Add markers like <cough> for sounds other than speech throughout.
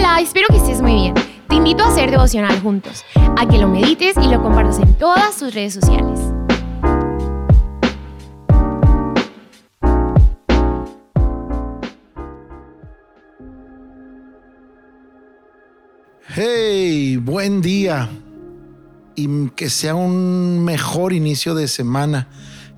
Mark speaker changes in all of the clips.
Speaker 1: Hola, espero que estés muy bien. Te invito a hacer devocional juntos, a que lo medites y lo compartas en todas tus redes sociales.
Speaker 2: Hey, buen día y que sea un mejor inicio de semana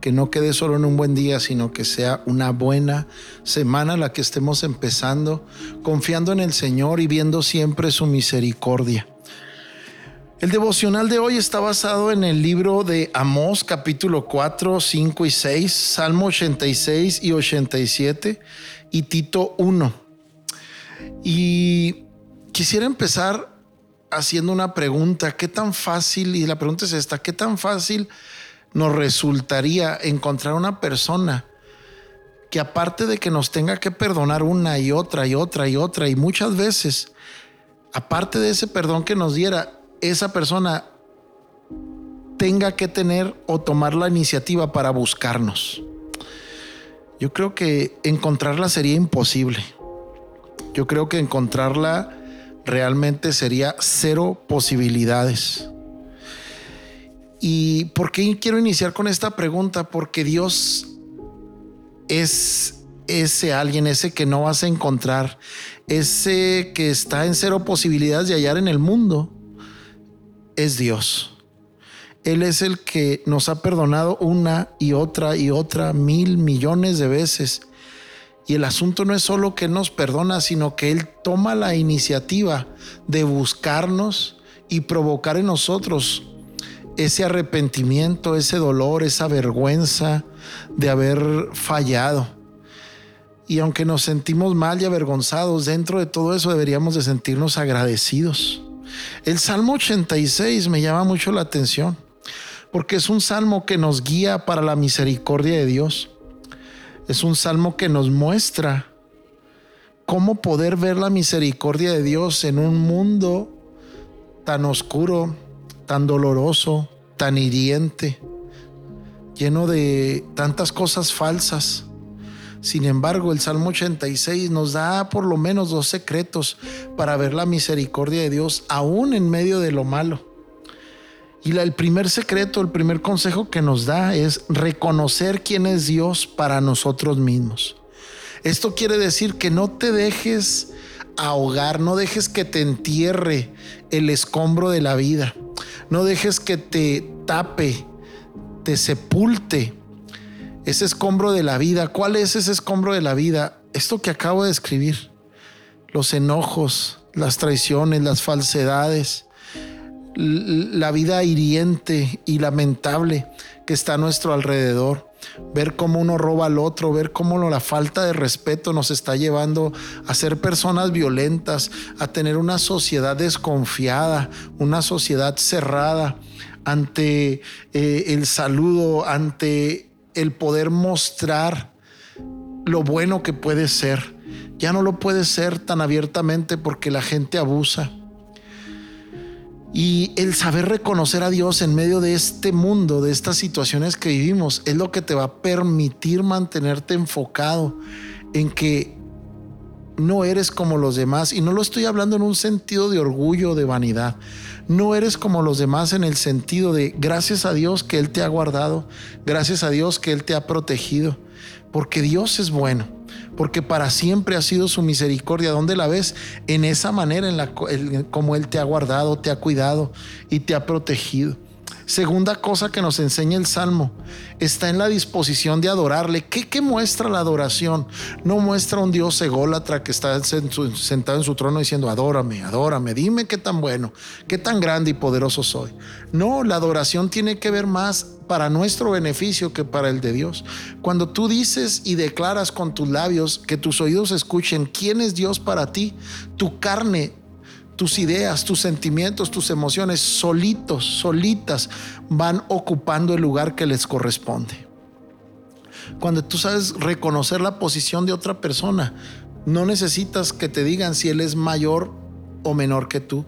Speaker 2: que no quede solo en un buen día, sino que sea una buena semana la que estemos empezando, confiando en el Señor y viendo siempre su misericordia. El devocional de hoy está basado en el libro de Amós capítulo 4, 5 y 6, Salmo 86 y 87 y Tito 1. Y quisiera empezar haciendo una pregunta, ¿qué tan fácil, y la pregunta es esta, ¿qué tan fácil nos resultaría encontrar una persona que aparte de que nos tenga que perdonar una y otra y otra y otra y muchas veces, aparte de ese perdón que nos diera, esa persona tenga que tener o tomar la iniciativa para buscarnos. Yo creo que encontrarla sería imposible. Yo creo que encontrarla realmente sería cero posibilidades. ¿Y por qué quiero iniciar con esta pregunta? Porque Dios es ese alguien, ese que no vas a encontrar, ese que está en cero posibilidades de hallar en el mundo, es Dios. Él es el que nos ha perdonado una y otra y otra mil millones de veces. Y el asunto no es solo que nos perdona, sino que Él toma la iniciativa de buscarnos y provocar en nosotros ese arrepentimiento, ese dolor, esa vergüenza de haber fallado. Y aunque nos sentimos mal y avergonzados, dentro de todo eso deberíamos de sentirnos agradecidos. El Salmo 86 me llama mucho la atención, porque es un salmo que nos guía para la misericordia de Dios. Es un salmo que nos muestra cómo poder ver la misericordia de Dios en un mundo tan oscuro, tan doloroso, tan hiriente, lleno de tantas cosas falsas. Sin embargo, el Salmo 86 nos da por lo menos dos secretos para ver la misericordia de Dios aún en medio de lo malo. Y el primer secreto, el primer consejo que nos da es reconocer quién es Dios para nosotros mismos. Esto quiere decir que no te dejes ahogar, no dejes que te entierre el escombro de la vida. No dejes que te tape, te sepulte ese escombro de la vida. ¿Cuál es ese escombro de la vida? Esto que acabo de escribir. Los enojos, las traiciones, las falsedades, la vida hiriente y lamentable que está a nuestro alrededor ver cómo uno roba al otro, ver cómo la falta de respeto nos está llevando a ser personas violentas, a tener una sociedad desconfiada, una sociedad cerrada ante eh, el saludo, ante el poder mostrar lo bueno que puede ser. Ya no lo puede ser tan abiertamente porque la gente abusa. Y el saber reconocer a Dios en medio de este mundo, de estas situaciones que vivimos, es lo que te va a permitir mantenerte enfocado en que no eres como los demás. Y no lo estoy hablando en un sentido de orgullo, de vanidad. No eres como los demás en el sentido de gracias a Dios que Él te ha guardado, gracias a Dios que Él te ha protegido, porque Dios es bueno porque para siempre ha sido su misericordia. ¿Dónde la ves? En esa manera en la como Él te ha guardado, te ha cuidado y te ha protegido. Segunda cosa que nos enseña el Salmo, está en la disposición de adorarle. ¿Qué, muestra la adoración? No muestra un Dios ególatra que está sentado en su trono diciendo, adórame, adórame, dime qué tan bueno, qué tan grande y poderoso soy. No, la adoración tiene que ver más para nuestro beneficio que para el de Dios. Cuando tú dices y declaras con tus labios que tus oídos escuchen quién es Dios para ti, tu carne tus ideas, tus sentimientos, tus emociones solitos, solitas van ocupando el lugar que les corresponde. Cuando tú sabes reconocer la posición de otra persona, no necesitas que te digan si él es mayor o menor que tú.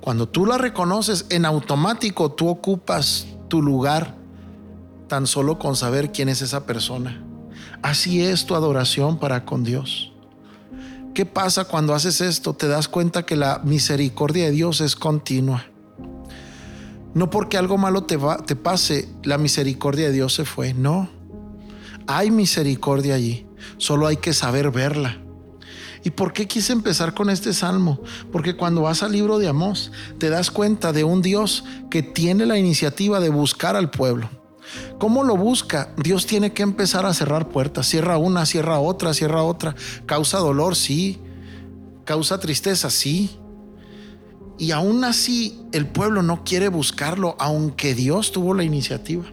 Speaker 2: Cuando tú la reconoces, en automático tú ocupas tu lugar tan solo con saber quién es esa persona. Así es tu adoración para con Dios ¿Qué pasa cuando haces esto? Te das cuenta que la misericordia de Dios es continua. No porque algo malo te, pase, la misericordia de Dios se fue. No. Hay misericordia allí. Solo hay que saber verla. ¿Y por qué quise empezar con este salmo? Porque cuando vas al libro de Amós, te das cuenta de un Dios que tiene la iniciativa de buscar al pueblo. ¿Cómo lo busca? Dios tiene que empezar a cerrar puertas. Cierra una, cierra otra, cierra otra. Causa dolor, sí. Causa tristeza, sí. Y aún así el pueblo no quiere buscarlo, aunque Dios tuvo la iniciativa.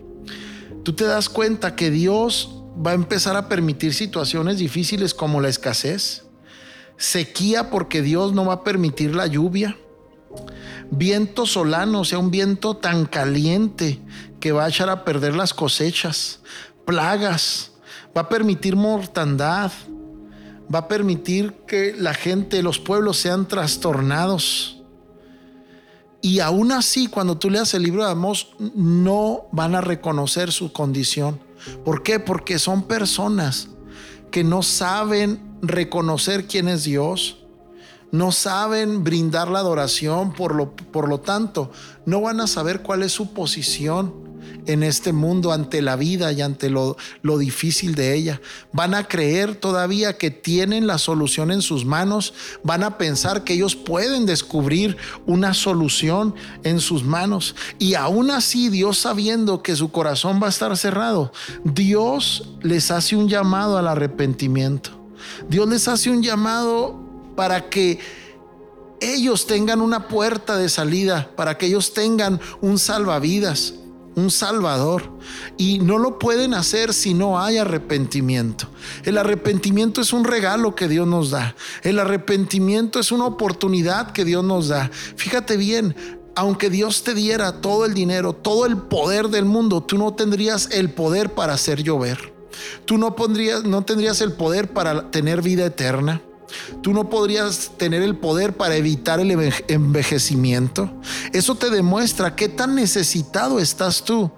Speaker 2: Tú te das cuenta que Dios va a empezar a permitir situaciones difíciles como la escasez, sequía porque Dios no va a permitir la lluvia, viento solano, o sea, un viento tan caliente que va a echar a perder las cosechas, plagas, va a permitir mortandad, va a permitir que la gente, los pueblos sean trastornados. Y aún así, cuando tú leas el libro de Amós, no van a reconocer su condición. ¿Por qué? Porque son personas que no saben reconocer quién es Dios, no saben brindar la adoración, por lo, por lo tanto, no van a saber cuál es su posición en este mundo ante la vida y ante lo, lo, difícil de ella. Van a creer todavía que tienen la solución en sus manos. Van a pensar que ellos pueden descubrir una solución en sus manos. Y aún así, Dios sabiendo que su corazón va a estar cerrado, Dios les hace un llamado al arrepentimiento. Dios les hace un llamado para que ellos tengan una puerta de salida, para que ellos tengan un salvavidas un Salvador. Y no lo pueden hacer si no hay arrepentimiento. El arrepentimiento es un regalo que Dios nos da. El arrepentimiento es una oportunidad que Dios nos da. Fíjate bien, aunque Dios te diera todo el dinero, todo el poder del mundo, tú no tendrías el poder para hacer llover. Tú no, pondrías, no tendrías el poder para tener vida eterna. Tú no podrías tener el poder para evitar el envejecimiento. Eso te demuestra qué tan necesitado estás tú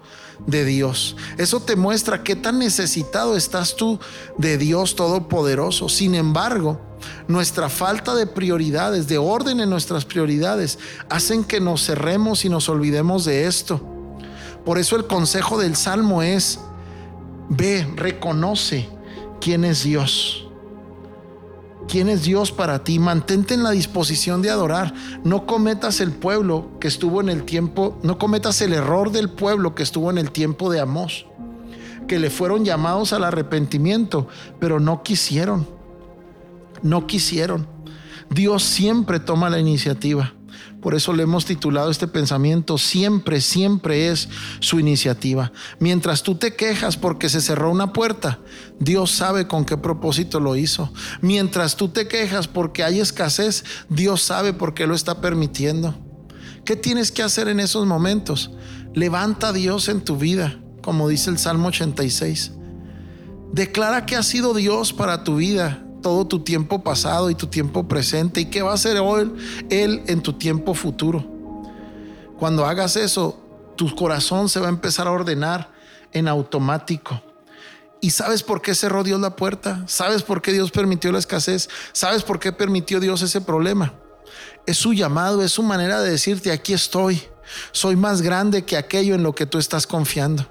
Speaker 2: de Dios. Eso te muestra qué tan necesitado estás tú de Dios Todopoderoso. Sin embargo, nuestra falta de prioridades, de orden en nuestras prioridades, hacen que nos cerremos y nos olvidemos de esto. Por eso el consejo del Salmo es, ve, reconoce quién es Dios quién es Dios para ti. Mantente en la disposición de adorar. No cometas el pueblo que estuvo en el tiempo, no cometas el error del pueblo que estuvo en el tiempo de Amós, que le fueron llamados al arrepentimiento, pero no quisieron. No quisieron. Dios siempre toma la iniciativa. Por eso le hemos titulado este pensamiento, siempre, siempre es su iniciativa. Mientras tú te quejas porque se cerró una puerta, Dios sabe con qué propósito lo hizo. Mientras tú te quejas porque hay escasez, Dios sabe por qué lo está permitiendo. ¿Qué tienes que hacer en esos momentos? Levanta a Dios en tu vida, como dice el Salmo 86. Declara que ha sido Dios para tu vida todo tu tiempo pasado y tu tiempo presente y qué va a hacer hoy Él en tu tiempo futuro. Cuando hagas eso, tu corazón se va a empezar a ordenar en automático. ¿Y sabes por qué cerró Dios la puerta? ¿Sabes por qué Dios permitió la escasez? ¿Sabes por qué permitió Dios ese problema? Es su llamado, es su manera de decirte, aquí estoy. Soy más grande que aquello en lo que tú estás confiando.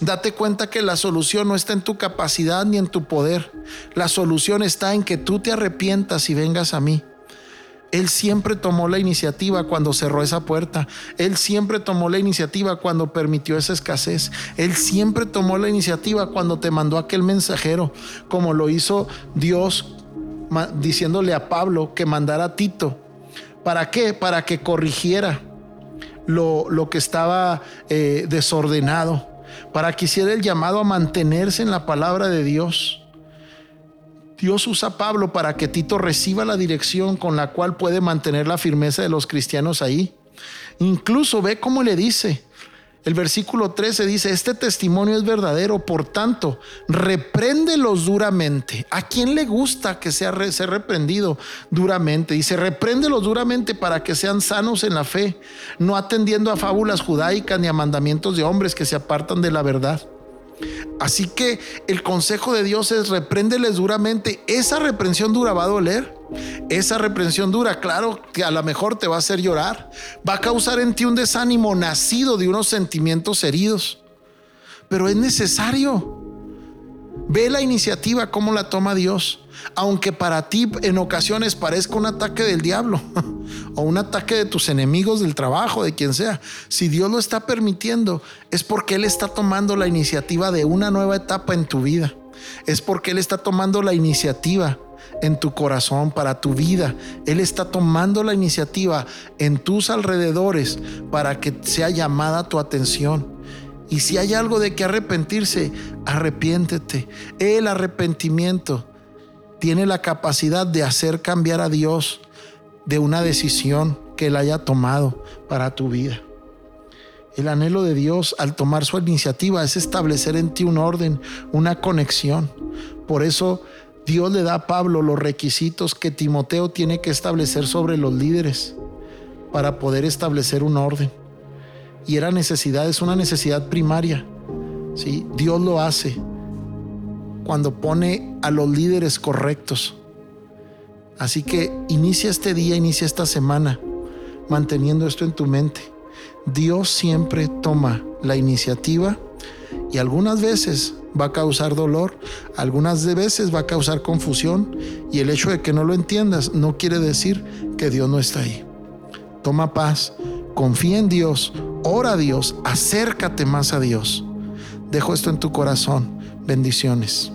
Speaker 2: Date cuenta que la solución no está en tu capacidad ni en tu poder. La solución está en que tú te arrepientas y vengas a mí. Él siempre tomó la iniciativa cuando cerró esa puerta. Él siempre tomó la iniciativa cuando permitió esa escasez. Él siempre tomó la iniciativa cuando te mandó aquel mensajero, como lo hizo Dios diciéndole a Pablo que mandara a Tito. ¿Para qué? Para que corrigiera lo, que estaba eh, desordenado para que hiciera el llamado a mantenerse en la palabra de Dios. Dios usa a Pablo para que Tito reciba la dirección con la cual puede mantener la firmeza de los cristianos ahí. Incluso ve cómo le dice, el versículo 13 dice, este testimonio es verdadero, por tanto, repréndelos duramente. ¿A quién le gusta que sea reprendido duramente? Dice, repréndelos duramente para que sean sanos en la fe, no atendiendo a fábulas judaicas ni a mandamientos de hombres que se apartan de la verdad. Así que el consejo de Dios es repréndeles duramente. Esa reprensión dura va a doler. Esa reprensión dura, claro que a lo mejor te va a hacer llorar. Va a causar en ti un desánimo nacido de unos sentimientos heridos. Pero es necesario. Ve la iniciativa, cómo la toma Dios. Aunque para ti en ocasiones parezca un ataque del diablo <laughs> o un ataque de tus enemigos del trabajo, de quien sea, si Dios lo está permitiendo, es porque Él está tomando la iniciativa de una nueva etapa en tu vida. Es porque Él está tomando la iniciativa en tu corazón, para tu vida. Él está tomando la iniciativa en tus alrededores para que sea llamada tu atención. Y si hay algo de que arrepentirse, arrepiéntete. El arrepentimiento tiene la capacidad de hacer cambiar a Dios de una decisión que Él haya tomado para tu vida. El anhelo de Dios al tomar su iniciativa es establecer en ti un orden, una conexión. Por eso Dios le da a Pablo los requisitos que Timoteo tiene que establecer sobre los líderes para poder establecer un orden. Y era necesidad, es una necesidad primaria. ¿sí? Dios lo hace cuando pone a los líderes correctos. Así que inicia este día, inicia esta semana manteniendo esto en tu mente. Dios siempre toma la iniciativa y algunas veces va a causar dolor, algunas veces va a causar confusión y el hecho de que no lo entiendas no quiere decir que Dios no está ahí. Toma paz, confía en Dios, ora a Dios, acércate más a Dios. Dejo esto en tu corazón. Bendiciones.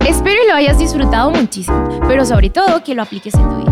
Speaker 1: Espero y lo hayas disfrutado muchísimo, pero sobre todo que lo apliques en tu vida.